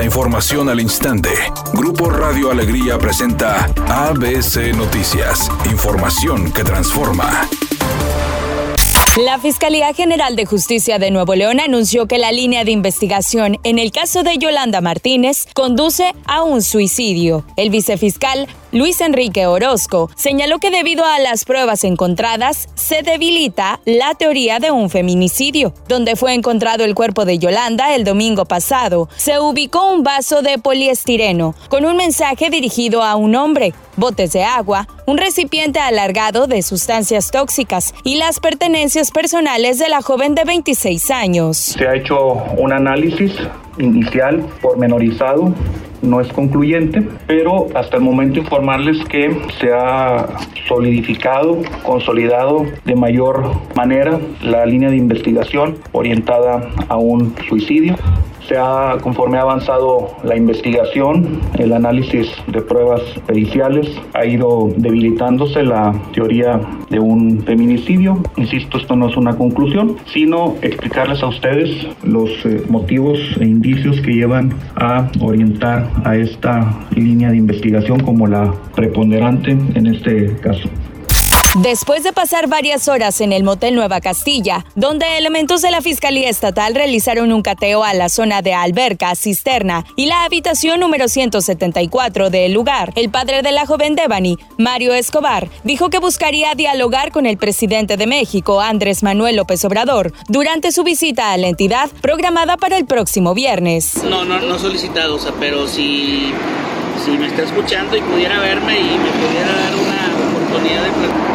La información al instante. Grupo Radio Alegría presenta ABC Noticias. Información que transforma. La Fiscalía General de Justicia de Nuevo León anunció que la línea de investigación en el caso de Yolanda Martínez conduce a un suicidio. El vicefiscal Luis Enrique Orozco señaló que debido a las pruebas encontradas se debilita la teoría de un feminicidio. Donde fue encontrado el cuerpo de Yolanda el domingo pasado, se ubicó un vaso de poliestireno con un mensaje dirigido a un hombre, botes de agua, un recipiente alargado de sustancias tóxicas y las pertenencias personales de la joven de 26 años. Se ha hecho un análisis inicial pormenorizado no es concluyente, pero hasta el momento informarles que se ha solidificado, consolidado de mayor manera la línea de investigación orientada a un suicidio se ha, conforme ha avanzado la investigación, el análisis de pruebas periciales, ha ido debilitándose la teoría de un feminicidio. Insisto, esto no es una conclusión, sino explicarles a ustedes los eh, motivos e indicios que llevan a orientar a esta línea de investigación como la preponderante en este caso. Después de pasar varias horas en el motel Nueva Castilla, donde elementos de la Fiscalía Estatal realizaron un cateo a la zona de alberca, cisterna y la habitación número 174 del lugar, el padre de la joven Devani, Mario Escobar, dijo que buscaría dialogar con el presidente de México, Andrés Manuel López Obrador, durante su visita a la entidad programada para el próximo viernes. No, no, no solicitado, pero si, si me está escuchando y pudiera verme y me pudiera dar una oportunidad de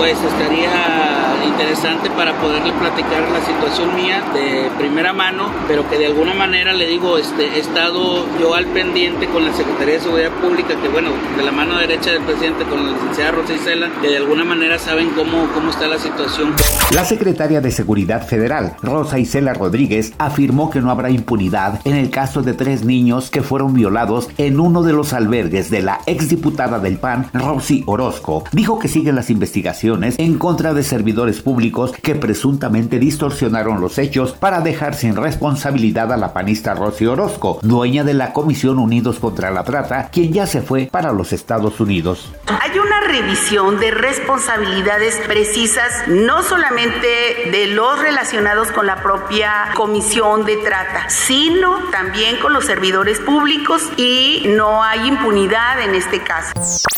pues estaría interesante para poderle platicar la situación mía de primera mano, pero que de alguna manera le digo, este, he estado yo al pendiente con la Secretaría de Seguridad Pública, que bueno, de la mano derecha del presidente con la licenciada Rosa Isela, que de alguna manera saben cómo, cómo está la situación. La secretaria de Seguridad Federal, Rosa Isela Rodríguez, afirmó que no habrá impunidad en el caso de tres niños que fueron violados en uno de los albergues de la exdiputada del PAN, Rosy Orozco. Dijo que siguen las investigaciones en contra de servidores públicos que presuntamente distorsionaron los hechos para dejar sin responsabilidad a la panista Rosy Orozco, dueña de la Comisión Unidos contra la Trata, quien ya se fue para los Estados Unidos. Hay una revisión de responsabilidades precisas, no solamente de los relacionados con la propia Comisión de Trata, sino también con los servidores públicos y no hay impunidad en este caso.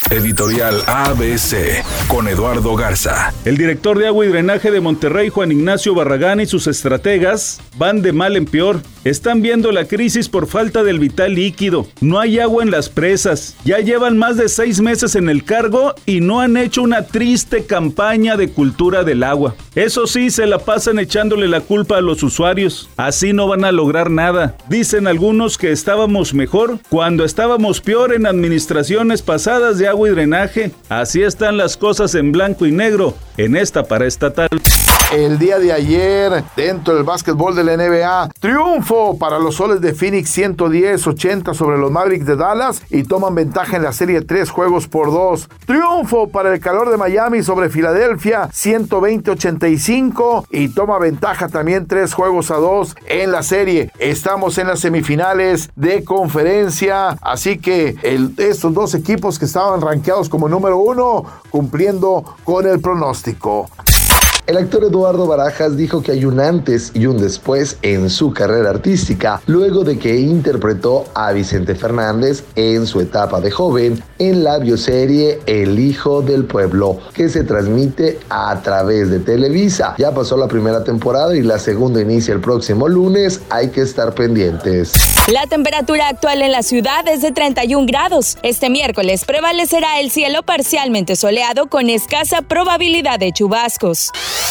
Editorial ABC con Eduardo Garza. El director de agua drenaje de Monterrey, Juan Ignacio Barragán, y sus estrategas van de mal en peor. Están viendo la crisis por falta del vital líquido. No hay agua en las presas. Ya llevan más de seis meses en el cargo y no han hecho una triste campaña de cultura del agua. Eso sí, se la pasan echándole la culpa a los usuarios. Así no van a lograr nada. Dicen algunos que estábamos mejor cuando estábamos peor en administraciones pasadas de agua y drenaje. Así están las cosas en blanco y negro en esta El día de ayer, dentro del básquetbol de la NBA, triunfo para los soles de Phoenix 110-80 sobre los Mavericks de Dallas y toman ventaja en la serie 3 juegos por 2. Triunfo para el calor de Miami sobre Filadelfia 120-85 y toma ventaja también 3 juegos a 2 en la serie. Estamos en las semifinales de conferencia, así que estos dos equipos que estaban rankeados como número uno cumpliendo con el pronóstico. El actor Eduardo Barajas dijo que hay un antes y un después en su carrera artística, luego de que interpretó a Vicente Fernández en su etapa de joven en la bioserie El Hijo del Pueblo, que se transmite a través de Televisa. Ya pasó la primera temporada y la segunda inicia el próximo lunes, hay que estar pendientes. La temperatura actual en la ciudad es de 31 grados. Este miércoles prevalecerá el cielo parcialmente soleado con escasa probabilidad de chubascos.